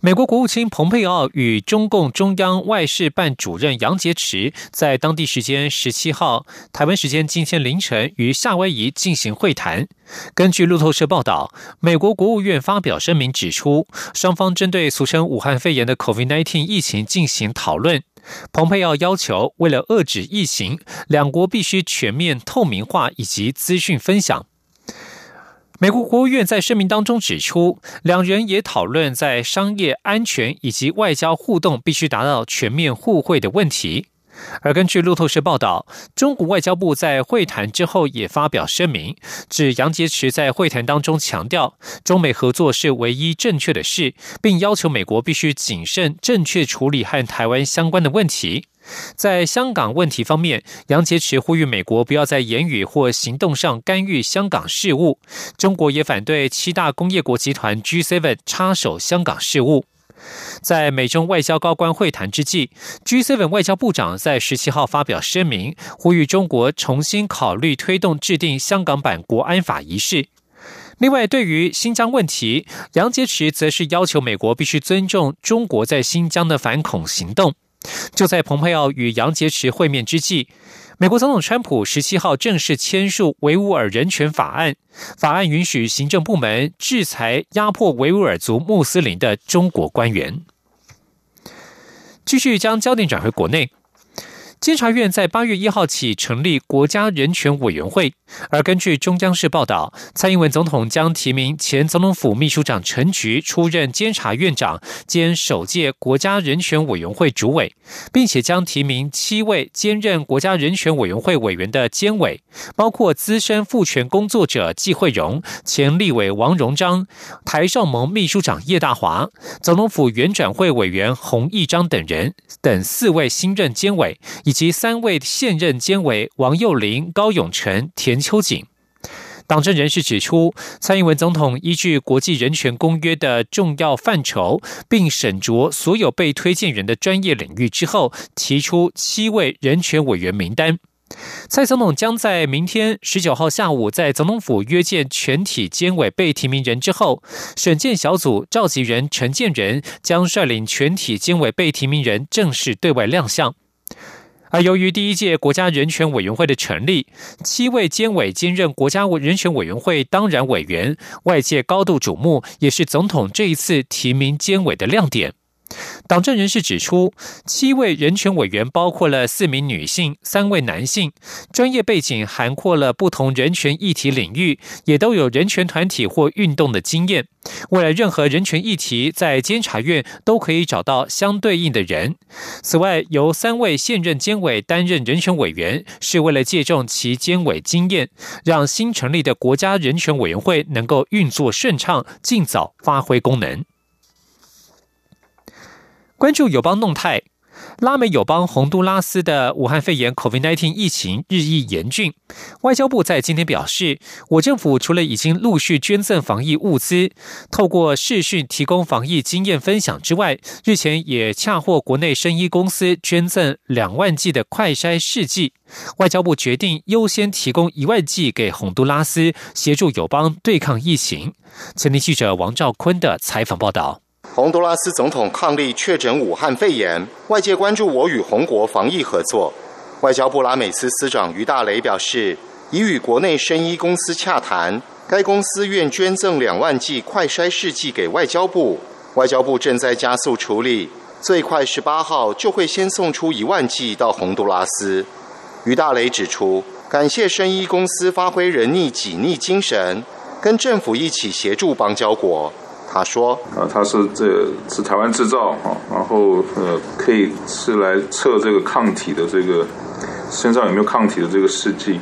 美国国务卿蓬佩奥与中共中央外事办主任杨洁篪在当地时间十七号（台湾时间今天凌晨）于夏威夷进行会谈。根据路透社报道，美国国务院发表声明指出，双方针对俗称武汉肺炎的 COVID-19 疫情进行讨论。蓬佩奥要求，为了遏制疫情，两国必须全面透明化以及资讯分享。美国国务院在声明当中指出，两人也讨论在商业安全以及外交互动必须达到全面互惠的问题。而根据路透社报道，中国外交部在会谈之后也发表声明，指杨洁篪在会谈当中强调，中美合作是唯一正确的事，并要求美国必须谨慎、正确处理和台湾相关的问题。在香港问题方面，杨洁篪呼吁美国不要在言语或行动上干预香港事务。中国也反对七大工业国集团 G7 插手香港事务。在美中外交高官会谈之际，G7 外交部长在十七号发表声明，呼吁中国重新考虑推动制定香港版国安法一事。另外，对于新疆问题，杨洁篪则是要求美国必须尊重中国在新疆的反恐行动。就在蓬佩奥与杨洁篪会面之际，美国总统川普十七号正式签署维吾尔人权法案，法案允许行政部门制裁压迫维吾尔族穆斯林的中国官员。继续将焦点转回国内。监察院在八月一号起成立国家人权委员会，而根据中央市报道，蔡英文总统将提名前总统府秘书长陈菊出任监察院长兼首届国家人权委员会主委，并且将提名七位兼任国家人权委员会委员的监委，包括资深妇权工作者季惠荣、前立委王荣章、台少盟秘书长叶大华、总统府原转会委员洪义章等人等四位新任监委以。及三位现任监委王幼林、高永成、田秋瑾。党政人士指出，蔡英文总统依据国际人权公约的重要范畴，并审酌所有被推荐人的专业领域之后，提出七位人权委员名单。蔡总统将在明天十九号下午在总统府约见全体监委被提名人之后，审荐小组召集人陈建仁将率领全体监委被提名人正式对外亮相。而由于第一届国家人权委员会的成立，七位监委兼任国家人权委员会当然委员，外界高度瞩目，也是总统这一次提名监委的亮点。党政人士指出，七位人权委员包括了四名女性、三位男性，专业背景涵括了不同人权议题领域，也都有人权团体或运动的经验。为了任何人权议题，在监察院都可以找到相对应的人。此外，由三位现任监委担任人权委员，是为了借重其监委经验，让新成立的国家人权委员会能够运作顺畅，尽早发挥功能。关注友邦动态，拉美友邦洪都拉斯的武汉肺炎 （COVID-19） 疫情日益严峻。外交部在今天表示，我政府除了已经陆续捐赠防疫物资，透过视讯提供防疫经验分享之外，日前也洽获国内生医公司捐赠两万剂的快筛试剂。外交部决定优先提供一万剂给洪都拉斯，协助友邦对抗疫情。前天记者王兆坤的采访报道。洪都拉斯总统抗力确诊武汉肺炎，外界关注我与红国防疫合作。外交部拉美司司长于大雷表示，已与国内生医公司洽谈，该公司愿捐赠两万剂快筛试剂给外交部，外交部正在加速处理，最快十八号就会先送出一万剂到洪都拉斯。于大雷指出，感谢生医公司发挥人逆己逆精神，跟政府一起协助邦交国。他说：“啊，他是这是台湾制造啊，然后呃，可以是来测这个抗体的这个身上有没有抗体的这个试剂，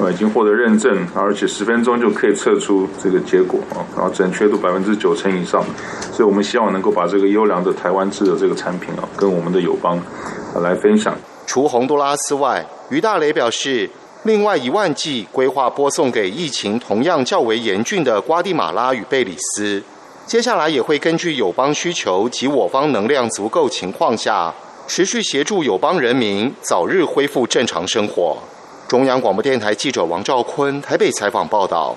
啊，已经获得认证，而且十分钟就可以测出这个结果啊，然后准确度百分之九成以上，所以我们希望能够把这个优良的台湾制的这个产品啊，跟我们的友邦啊来分享。除洪都拉斯外，于大雷表示。”另外一万剂规划拨送给疫情同样较为严峻的瓜地马拉与贝里斯。接下来也会根据友邦需求及我方能量足够情况下，持续协助友邦人民早日恢复正常生活。中央广播电台记者王兆坤台北采访报道。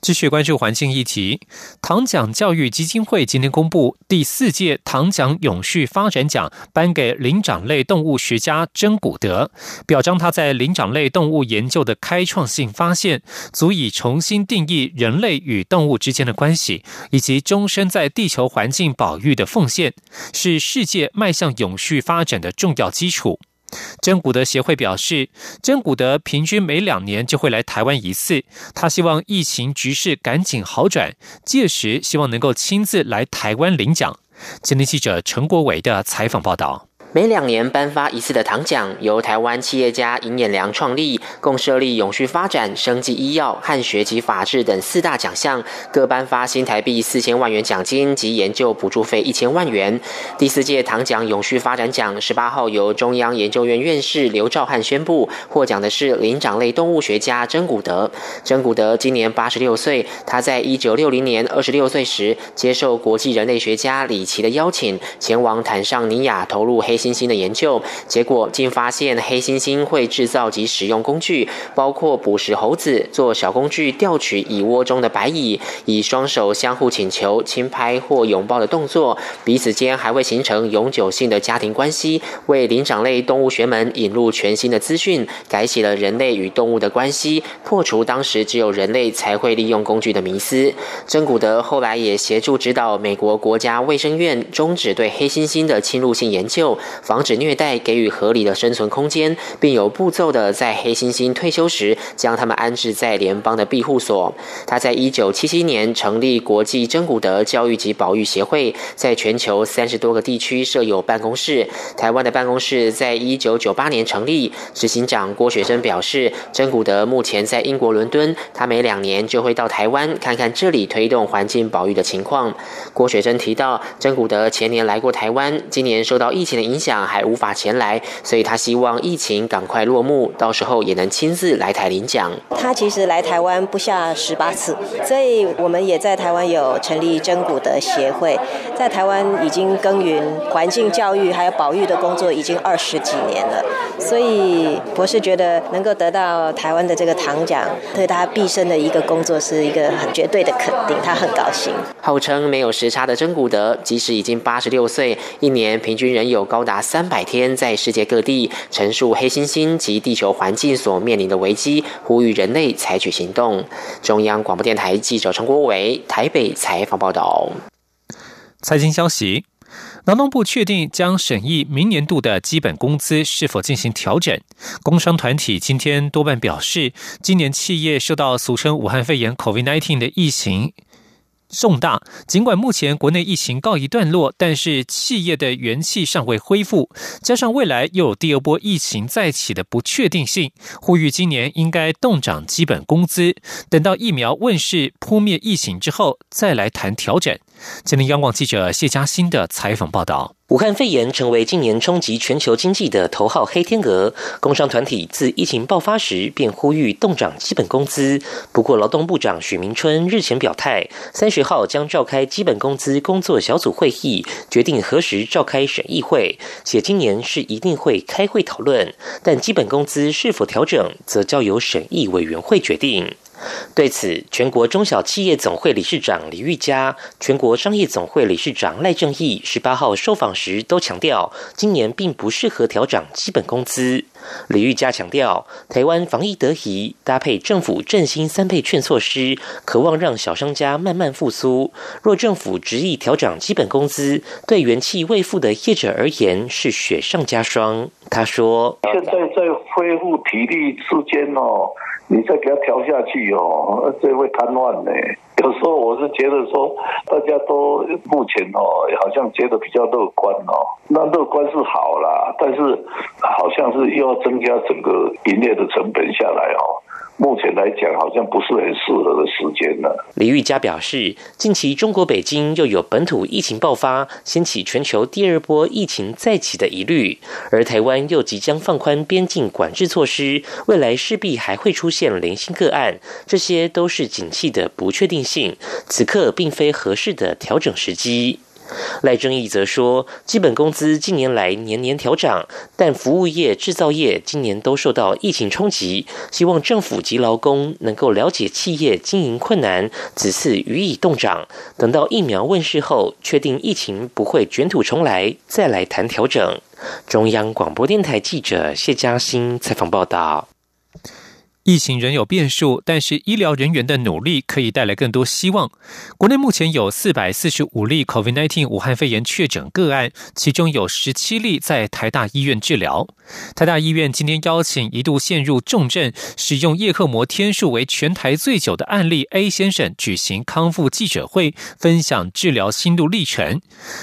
继续关注环境议题，唐奖教育基金会今天公布第四届唐奖永续发展奖颁给灵长类动物学家真古德，表彰他在灵长类动物研究的开创性发现，足以重新定义人类与动物之间的关系，以及终身在地球环境保育的奉献，是世界迈向永续发展的重要基础。真古德协会表示，真古德平均每两年就会来台湾一次。他希望疫情局势赶紧好转，届时希望能够亲自来台湾领奖。今天记者陈国伟的采访报道。每两年颁发一次的糖奖，由台湾企业家尹衍良创立，共设立永续发展、生技医药和学及法治等四大奖项，各颁发新台币四千万元奖金及研究补助费一千万元。第四届糖奖永续发展奖十八号由中央研究院院士刘兆汉宣布，获奖的是灵长类动物学家真古德。真古德今年八十六岁，他在一九六零年二十六岁时，接受国际人类学家李奇的邀请，前往坦尚尼亚投入黑。猩猩的研究结果，竟发现黑猩猩会制造及使用工具，包括捕食猴子、做小工具、钓取蚁窝中的白蚁，以双手相互请求、轻拍或拥抱的动作，彼此间还会形成永久性的家庭关系，为灵长类动物学门引入全新的资讯，改写了人类与动物的关系，破除当时只有人类才会利用工具的迷思。真古德后来也协助指导美国国家卫生院终止对黑猩猩的侵入性研究。防止虐待，给予合理的生存空间，并有步骤的在黑猩猩退休时将他们安置在联邦的庇护所。他在一九七七年成立国际真古德教育及保育协会，在全球三十多个地区设有办公室。台湾的办公室在一九九八年成立。执行长郭学生表示，真古德目前在英国伦敦，他每两年就会到台湾看看这里推动环境保育的情况。郭学生提到，真古德前年来过台湾，今年受到疫情的影响。想还无法前来，所以他希望疫情赶快落幕，到时候也能亲自来台领奖。他其实来台湾不下十八次，所以我们也在台湾有成立真古德协会，在台湾已经耕耘环境教育还有保育的工作已经二十几年了，所以博士觉得能够得到台湾的这个糖奖，对他毕生的一个工作是一个很绝对的肯定，他很高兴。号称没有时差的真古德，即使已经八十六岁，一年平均仍有高达。达三百天，在世界各地陈述黑猩猩及地球环境所面临的危机，呼吁人类采取行动。中央广播电台记者陈国伟台北采访报道。财经消息：劳动部确定将审议明年度的基本工资是否进行调整。工商团体今天多半表示，今年企业受到俗称武汉肺炎 （COVID-19） 的疫情。重大。尽管目前国内疫情告一段落，但是企业的元气尚未恢复，加上未来又有第二波疫情再起的不确定性，呼吁今年应该动涨基本工资，等到疫苗问世、扑灭疫情之后再来谈调整。今天央广记者谢佳欣的采访报道。武汉肺炎成为今年冲击全球经济的头号黑天鹅，工商团体自疫情爆发时便呼吁冻涨基本工资。不过，劳动部长许明春日前表态，三十号将召开基本工资工作小组会议，决定何时召开审议会，且今年是一定会开会讨论，但基本工资是否调整，则交由审议委员会决定。对此，全国中小企业总会理事长李玉佳、全国商业总会理事长赖正义十八号受访时都强调，今年并不适合调涨基本工资。李玉佳强调，台湾防疫得宜，搭配政府振兴三倍券措施，渴望让小商家慢慢复苏。若政府执意调涨基本工资，对元气未复的业者而言是雪上加霜。他说：“现在在恢复体力之间哦。”你再给他调下去哦，这会瘫痪呢。有时候我是觉得说，大家都目前哦，好像觉得比较乐观哦。那乐观是好啦，但是好像是又要增加整个营业的成本下来哦。目前来讲好像不是很适合的时间了。李玉佳表示，近期中国北京又有本土疫情爆发，掀起全球第二波疫情再起的疑虑，而台湾又即将放宽边境管制措施，未来势必还会出现零星个案，这些都是景气的不确定性，此刻并非合适的调整时机。赖正义则说，基本工资近年来年年调涨，但服务业、制造业今年都受到疫情冲击，希望政府及劳工能够了解企业经营困难，此次予以动涨。等到疫苗问世后，确定疫情不会卷土重来，再来谈调整。中央广播电台记者谢嘉欣采访报道。疫情仍有变数，但是医疗人员的努力可以带来更多希望。国内目前有四百四十五例 COVID-19 武汉肺炎确诊个案，其中有十七例在台大医院治疗。台大医院今天邀请一度陷入重症、使用叶克膜天数为全台最久的案例 A 先生举行康复记者会，分享治疗心路历程。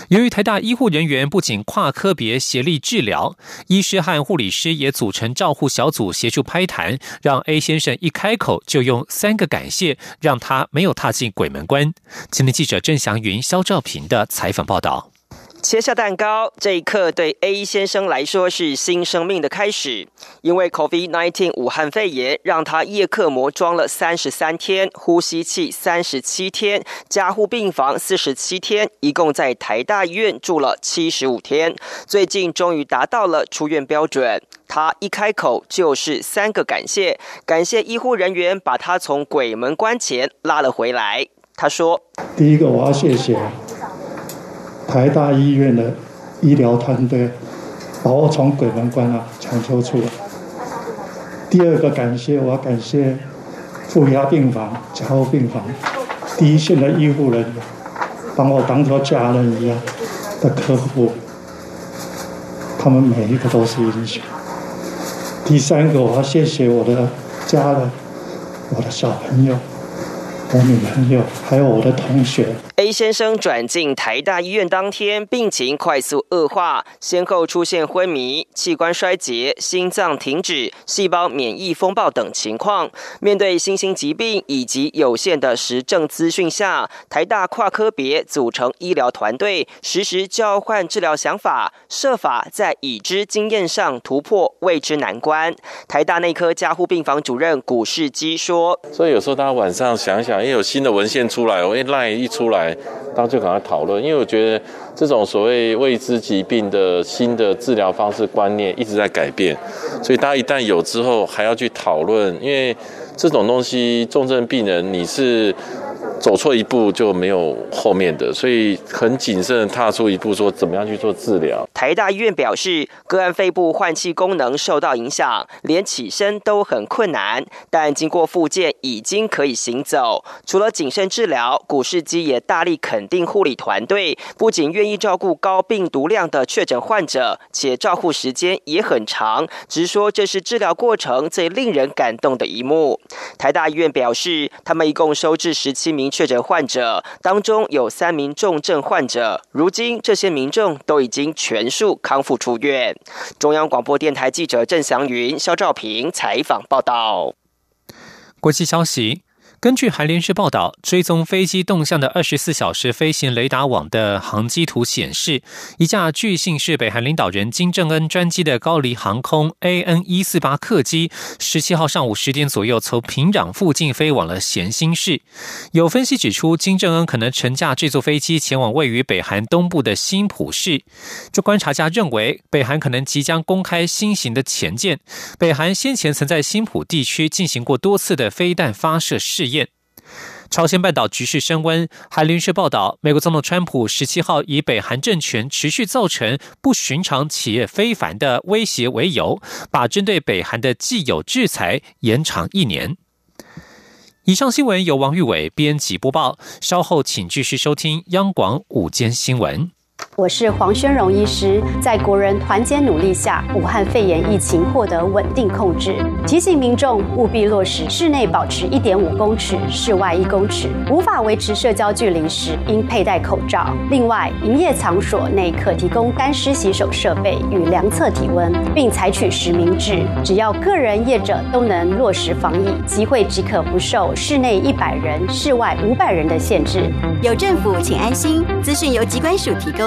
由于台大医护人员不仅跨科别协力治疗，医师和护理师也组成照护小组协助拍谈，让 A 先生一开口就用三个感谢，让他没有踏进鬼门关。今天记者郑祥云、肖兆平的采访报道。切下蛋糕，这一刻对 A 先生来说是新生命的开始。因为 COVID-19 武汉肺炎让他夜克膜装了三十三天，呼吸器三十七天，加护病房四十七天，一共在台大医院住了七十五天。最近终于达到了出院标准。他一开口就是三个感谢，感谢医护人员把他从鬼门关前拉了回来。他说：“第一个我要谢谢。”台大医院的医疗团队把我从鬼门关啊抢救出来。第二个感谢，我要感谢负压病房、加护病房第一线的医护人员，把我当做家人一样的客户，他们每一个都是英雄。第三个，我要谢谢我的家人，我的小朋友。我女朋友，还有我的同学。A 先生转进台大医院当天，病情快速恶化，先后出现昏迷、器官衰竭、心脏停止、细胞免疫风暴等情况。面对新兴疾病以及有限的实证资讯下，台大跨科别组成医疗团队，实时交换治疗想法，设法在已知经验上突破未知难关。台大内科加护病房主任古世基说：“所以有时候大家晚上想想。”因为有新的文献出来，我一赖一出来，大家就赶快讨论。因为我觉得这种所谓未知疾病的新的治疗方式观念一直在改变，所以大家一旦有之后，还要去讨论。因为这种东西，重症病人你是。走错一步就没有后面的，所以很谨慎踏出一步，说怎么样去做治疗。台大医院表示，个案肺部换气功能受到影响，连起身都很困难，但经过复健已经可以行走。除了谨慎治疗，古世基也大力肯定护理团队，不仅愿意照顾高病毒量的确诊患者，且照护时间也很长，直说这是治疗过程最令人感动的一幕。台大医院表示，他们一共收治十七名。确诊患者当中有三名重症患者，如今这些民众都已经全数康复出院。中央广播电台记者郑祥云、肖兆平采访报道。国际消息。根据韩联社报道，追踪飞机动向的二十四小时飞行雷达网的航机图显示，一架据信是北韩领导人金正恩专机的高黎航空 AN 一四八客机，十七号上午十点左右从平壤附近飞往了咸兴市。有分析指出，金正恩可能乘驾这座飞机前往位于北韩东部的新浦市。这观察家认为，北韩可能即将公开新型的前舰。北韩先前曾在新浦地区进行过多次的飞弹发射试。验。朝鲜半岛局势升温，韩联社报道，美国总统川普十七号以北韩政权持续造成不寻常企业非凡的威胁为由，把针对北韩的既有制裁延长一年。以上新闻由王玉伟编辑播报，稍后请继续收听央广午间新闻。我是黄宣荣医师，在国人团结努力下，武汉肺炎疫情获得稳定控制。提醒民众务必落实室内保持一点五公尺，室外一公尺。无法维持社交距离时，应佩戴口罩。另外，营业场所内可提供干湿洗手设备与量测体温，并采取实名制。只要个人业者都能落实防疫，集会即可不受室内一百人、室外五百人的限制。有政府，请安心。资讯由机关署提供。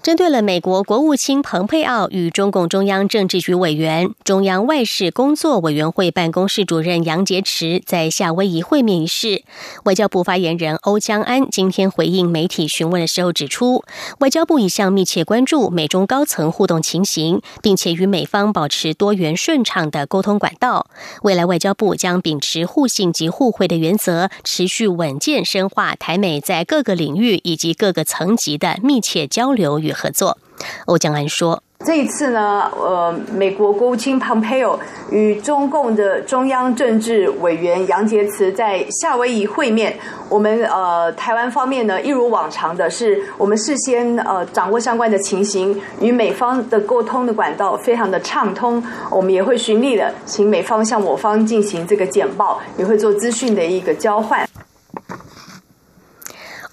针对了美国国务卿蓬佩奥与中共中央政治局委员、中央外事工作委员会办公室主任杨洁篪在夏威夷会面一事，外交部发言人欧江安今天回应媒体询问的时候指出，外交部一向密切关注美中高层互动情形，并且与美方保持多元顺畅的沟通管道。未来外交部将秉持互信及互惠的原则，持续稳健深化台美在各个领域以及各个层级的密切交流与。合作，欧江安说：“这一次呢，呃，美国国务卿蓬佩奥与中共的中央政治委员杨洁篪在夏威夷会面。我们呃，台湾方面呢，一如往常的是，我们事先呃掌握相关的情形，与美方的沟通的管道非常的畅通。我们也会循例的，请美方向我方进行这个简报，也会做资讯的一个交换。”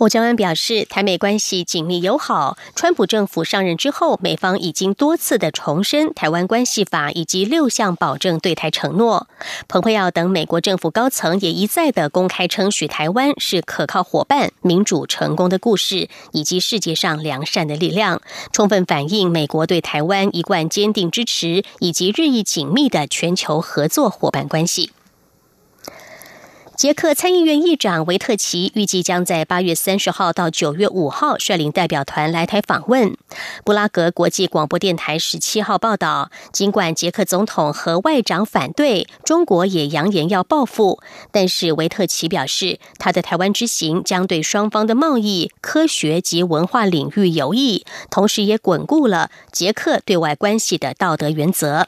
欧江安表示，台美关系紧密友好。川普政府上任之后，美方已经多次的重申《台湾关系法》以及六项保证对台承诺。蓬佩奥等美国政府高层也一再的公开称许台湾是可靠伙伴、民主成功的故事，以及世界上良善的力量，充分反映美国对台湾一贯坚定支持以及日益紧密的全球合作伙伴关系。捷克参议院议长维特奇预计将在八月三十号到九月五号率领代表团来台访问。布拉格国际广播电台十七号报道，尽管捷克总统和外长反对，中国也扬言要报复，但是维特奇表示，他的台湾之行将对双方的贸易、科学及文化领域有益，同时也巩固了捷克对外关系的道德原则。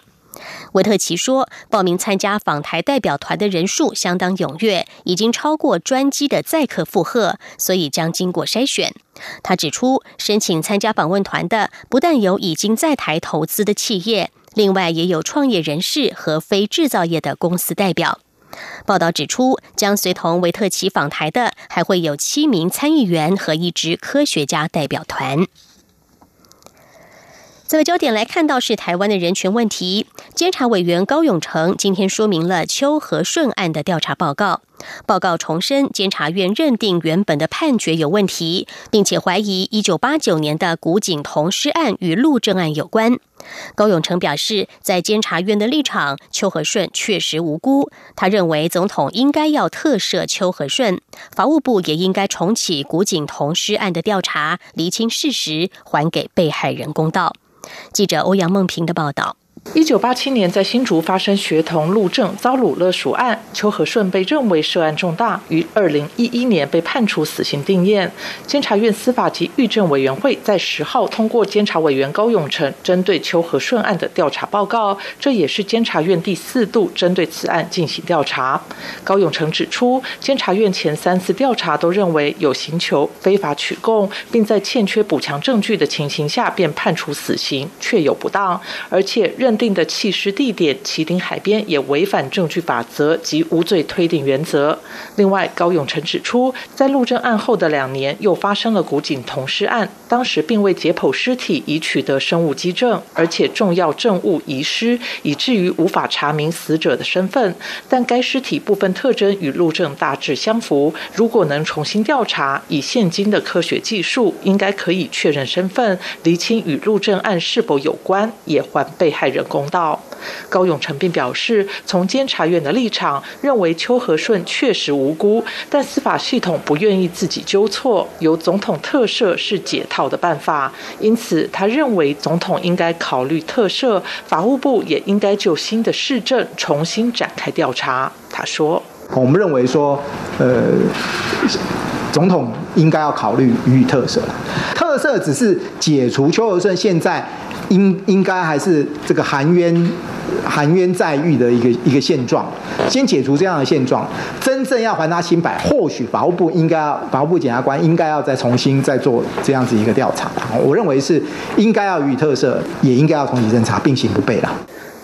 维特奇说，报名参加访台代表团的人数相当踊跃，已经超过专机的载客负荷，所以将经过筛选。他指出，申请参加访问团的不但有已经在台投资的企业，另外也有创业人士和非制造业的公司代表。报道指出，将随同维特奇访台的还会有七名参议员和一支科学家代表团。这个焦点来看到是台湾的人权问题。监察委员高永成今天说明了邱和顺案的调查报告。报告重申，监察院认定原本的判决有问题，并且怀疑一九八九年的古井同尸案与陆政案有关。高永成表示，在监察院的立场，邱和顺确实无辜。他认为总统应该要特赦邱和顺，法务部也应该重启古井同尸案的调查，厘清事实，还给被害人公道。记者欧阳梦平的报道。一九八七年，在新竹发生学童陆政遭掳勒赎案，邱和顺被认为涉案重大，于二零一一年被判处死刑定验。监察院司法及狱政委员会在十号通过监察委员高永成针对邱和顺案的调查报告，这也是监察院第四度针对此案进行调查。高永成指出，监察院前三次调查都认为有刑求非法取供，并在欠缺补强证据的情形下便判处死刑，确有不当，而且认。定的弃尸地点旗顶海边也违反证据法则及无罪推定原则。另外，高永成指出，在陆政案后的两年，又发生了古井同尸案，当时并未解剖尸体以取得生物基证，而且重要证物遗失，以至于无法查明死者的身份。但该尸体部分特征与陆政大致相符，如果能重新调查，以现今的科学技术，应该可以确认身份，厘清与陆政案是否有关，也还被害人。公道，高永成并表示，从监察院的立场认为邱和顺确实无辜，但司法系统不愿意自己纠错，由总统特赦是解套的办法，因此他认为总统应该考虑特赦，法务部也应该就新的市政重新展开调查。他说：“我们认为说，呃，总统应该要考虑予以特赦，特赦只是解除邱和顺现在。”应应该还是这个含冤含冤在狱的一个一个现状，先解除这样的现状，真正要还他清白，或许法务部应该要法务部检察官应该要再重新再做这样子一个调查，我认为是应该要予以特赦，也应该要重启侦查，并行不悖了。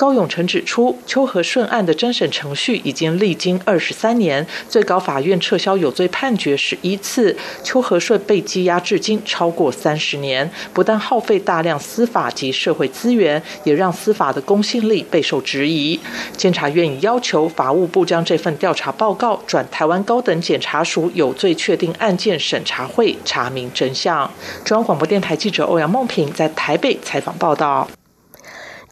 高永成指出，邱和顺案的侦审程序已经历经二十三年，最高法院撤销有罪判决十一次，邱和顺被羁押至今超过三十年，不但耗费大量司法及社会资源，也让司法的公信力备受质疑。监察院已要求法务部将这份调查报告转台湾高等检察署有罪确定案件审查会查明真相。中央广播电台记者欧阳梦平在台北采访报道。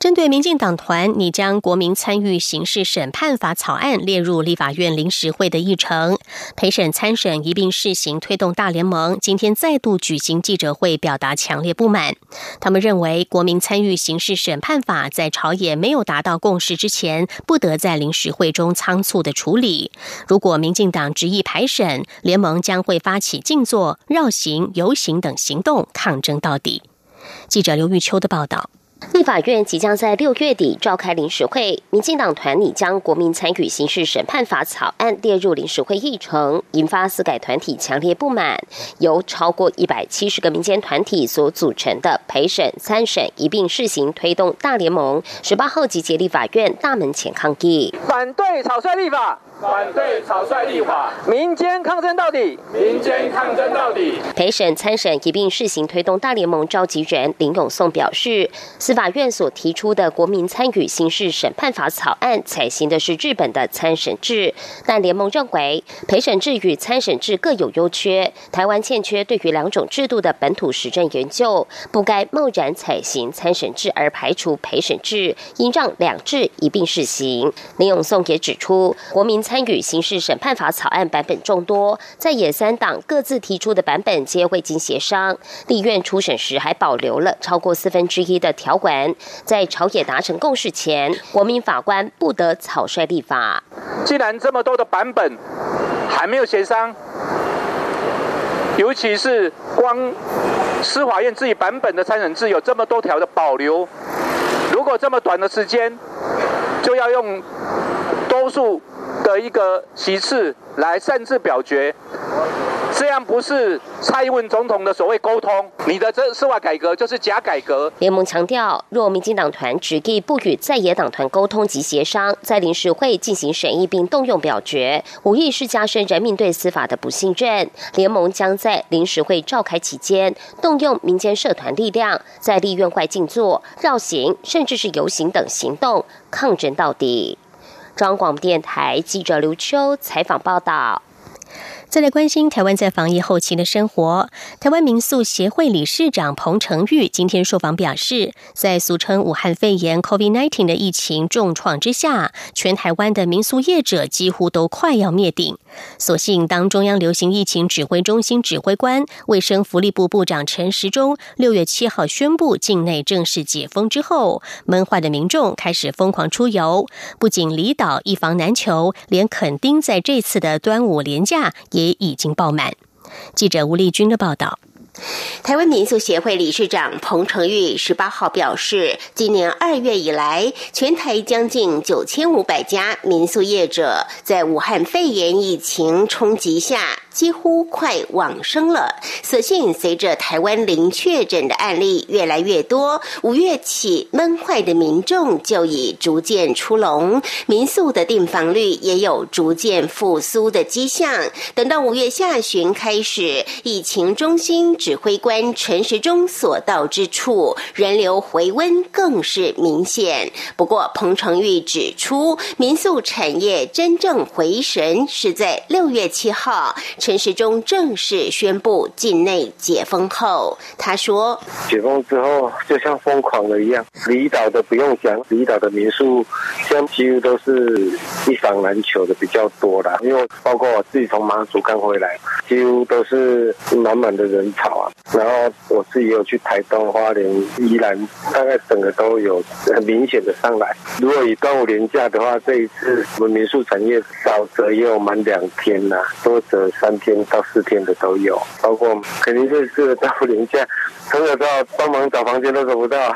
针对民进党团拟将《国民参与刑事审判法》草案列入立法院临时会的议程，陪审参审一并试行推动大联盟今天再度举行记者会，表达强烈不满。他们认为，《国民参与刑事审判法》在朝野没有达到共识之前，不得在临时会中仓促的处理。如果民进党执意排审，联盟将会发起静坐、绕行、游行等行动，抗争到底。记者刘玉秋的报道。立法院即将在六月底召开临时会，民进党团拟将《国民参与刑事审判法》草案列入临时会议程，引发司改团体强烈不满。由超过一百七十个民间团体所组成的陪审、参审一并试行推动大联盟，十八号集结立法院大门前抗议，反对草率立法。反对草率立法，民间抗争到底，民间抗争到底。陪审参审一并试行推动大联盟召集人林永颂表示，司法院所提出的国民参与刑事审判法草案采行的是日本的参审制，但联盟认为陪审制与参审制各有优缺，台湾欠缺对于两种制度的本土实证研究，不该贸然采行参审制而排除陪审制，应让两制一并试行。林永颂也指出，国民。参与刑事审判法草案版本众多，在野三党各自提出的版本皆未经协商。立院初审时还保留了超过四分之一的条文，在朝野达成共识前，国民法官不得草率立法。既然这么多的版本还没有协商，尤其是光司法院自己版本的参审制有这么多条的保留，如果这么短的时间就要用多数。的一个席次来擅自表决，这样不是蔡英文总统的所谓沟通，你的这司法改革就是假改革。联盟强调，若民进党团执意不与在野党团沟通及协商，在临时会进行审议并动用表决，无疑是加深人民对司法的不信任。联盟将在临时会召开期间，动用民间社团力量，在立院外静坐、绕行，甚至是游行等行动，抗争到底。双广电台记者刘秋采访报道。再来关心台湾在防疫后期的生活。台湾民宿协会理事长彭成玉今天受访表示，在俗称武汉肺炎 （COVID-19） 的疫情重创之下，全台湾的民宿业者几乎都快要灭顶。所幸，当中央流行疫情指挥中心指挥官、卫生福利部部长陈时中六月七号宣布境内正式解封之后，闷坏的民众开始疯狂出游。不仅离岛一房难求，连垦丁在这次的端午连假也。已经爆满。记者吴丽君的报道。台湾民宿协会理事长彭成玉十八号表示，今年二月以来，全台将近九千五百家民宿业者在武汉肺炎疫情冲击下。几乎快往生了。所幸随着台湾零确诊的案例越来越多，五月起闷坏的民众就已逐渐出笼，民宿的订房率也有逐渐复苏的迹象。等到五月下旬开始，疫情中心指挥官陈时中所到之处，人流回温更是明显。不过，彭成玉指出，民宿产业真正回神是在六月七号。陈时中正式宣布境内解封后，他说：“解封之后就像疯狂了一样，离岛的不用讲，离岛的民宿现几乎都是一房难求的比较多啦。因为包括我自己从马祖刚回来，几乎都是满满的人潮然后我自己有去台东、花莲、宜兰，大概整个都有很明显的上来。如果以端午连假的话，这一次我们民宿产业少则也有满两天呐，多则三天到四天的都有。包括肯定这次端午连假，朋友到帮忙找房间都找不到。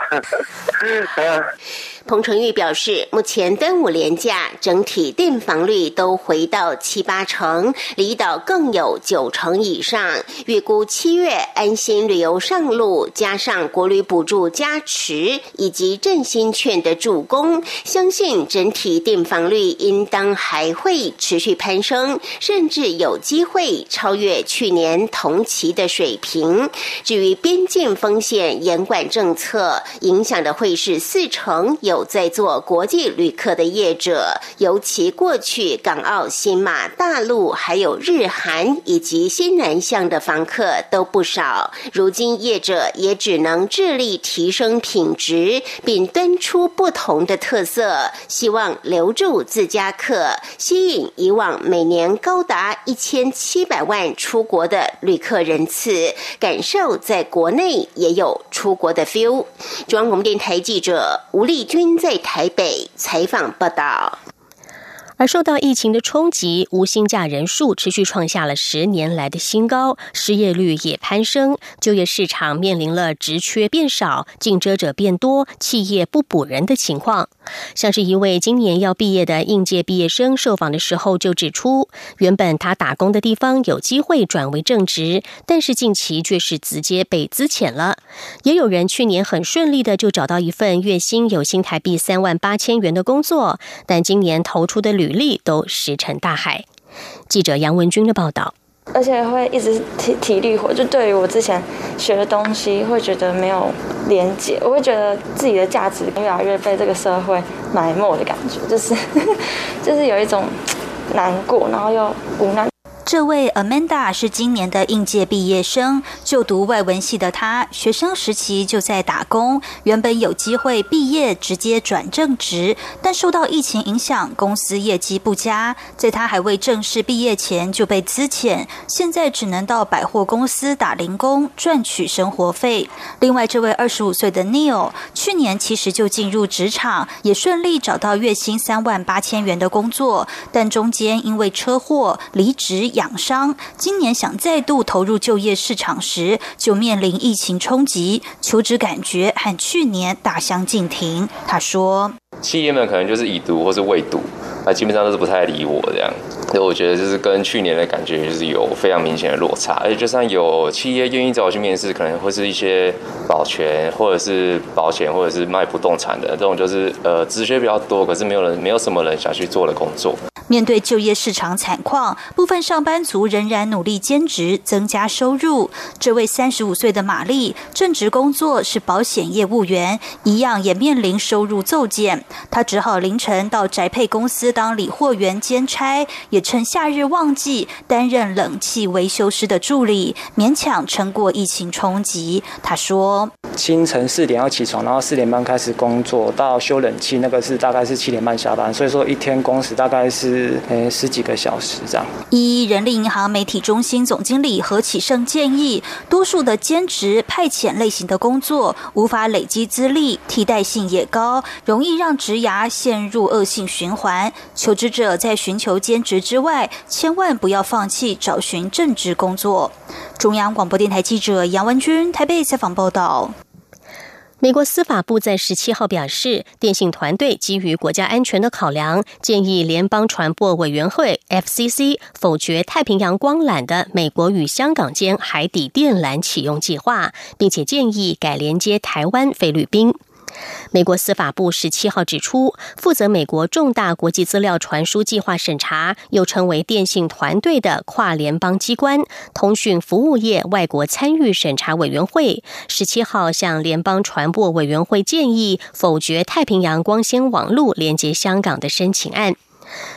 彭成玉表示，目前端午连假整体订房率都回到七八成，离岛更有九成以上。预估七月安心旅游上路，加上国旅补助加持以及振兴券的助攻，相信整体订房率应当还会持续攀升，甚至有机会超越去年同期的水平。至于边境风险严管政策影响的会是四成有。在做国际旅客的业者，尤其过去港澳、新马、大陆，还有日韩以及新南向的房客都不少。如今业者也只能致力提升品质，并端出不同的特色，希望留住自家客，吸引以往每年高达一千七百万出国的旅客人次，感受在国内也有出国的 feel。中央广播电台记者吴丽君。在台北采访报道。而受到疫情的冲击，无薪假人数持续创下了十年来的新高，失业率也攀升，就业市场面临了职缺变少、竞争者变多、企业不补人的情况。像是一位今年要毕业的应届毕业生受访的时候就指出，原本他打工的地方有机会转为正职，但是近期却是直接被资遣了。也有人去年很顺利的就找到一份月薪有新台币三万八千元的工作，但今年投出的履履历都石沉大海。记者杨文军的报道，而且会一直体体力活，就对于我之前学的东西，会觉得没有连接，我会觉得自己的价值越来越被这个社会埋没的感觉，就是 就是有一种难过，然后又无奈。这位 Amanda 是今年的应届毕业生，就读外文系的她，学生时期就在打工。原本有机会毕业直接转正职，但受到疫情影响，公司业绩不佳，在他还未正式毕业前就被资遣，现在只能到百货公司打零工赚取生活费。另外，这位二十五岁的 Neil 去年其实就进入职场，也顺利找到月薪三万八千元的工作，但中间因为车祸离职。养伤，今年想再度投入就业市场时，就面临疫情冲击，求职感觉和去年大相径庭。他说：“企业们可能就是已读或是未读，那基本上都是不太理我这样。所以我觉得就是跟去年的感觉就是有非常明显的落差。而且就算有企业愿意找我去面试，可能会是一些保全或者是保险或者是卖不动产的这种，就是呃职缺比较多，可是没有人没有什么人想去做的工作。”面对就业市场惨况，部分上班族仍然努力兼职增加收入。这位三十五岁的玛丽，正职工作是保险业务员，一样也面临收入骤减。她只好凌晨到宅配公司当理货员兼差，也趁夏日旺季担任冷气维修师的助理，勉强撑过疫情冲击。她说：“清晨四点要起床，然后四点半开始工作，到修冷气那个是大概是七点半下班，所以说一天工时大概是。”是呃十几个小时这样。一人力银行媒体中心总经理何启胜建议，多数的兼职派遣类型的工作无法累积资历，替代性也高，容易让职涯陷入恶性循环。求职者在寻求兼职之外，千万不要放弃找寻正职工作。中央广播电台记者杨文君台北采访报道。美国司法部在十七号表示，电信团队基于国家安全的考量，建议联邦传播委员会 （FCC） 否决太平洋光缆的美国与香港间海底电缆启用计划，并且建议改连接台湾、菲律宾。美国司法部十七号指出，负责美国重大国际资料传输计划审查，又称为电信团队的跨联邦机关——通讯服务业外国参与审查委员会，十七号向联邦传播委员会建议否决太平洋光纤网络连接香港的申请案。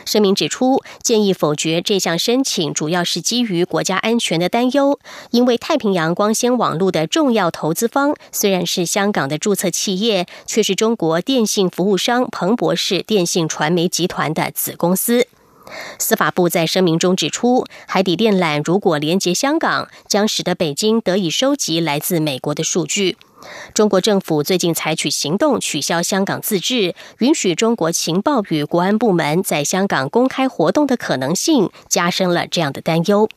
声明指出，建议否决这项申请，主要是基于国家安全的担忧。因为太平洋光纤网络的重要投资方虽然是香港的注册企业，却是中国电信服务商彭博士电信传媒集团的子公司。司法部在声明中指出，海底电缆如果连接香港，将使得北京得以收集来自美国的数据。中国政府最近采取行动，取消香港自治，允许中国情报与国安部门在香港公开活动的可能性，加深了这样的担忧。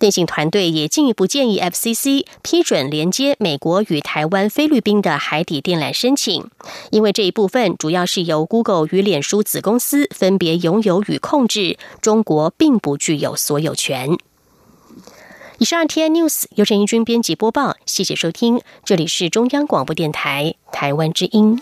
电信团队也进一步建议 FCC 批准连接美国与台湾、菲律宾的海底电缆申请，因为这一部分主要是由 Google 与脸书子公司分别拥有与控制，中国并不具有所有权。以上 T N News 由陈怡君编辑播报，谢谢收听，这里是中央广播电台台湾之音。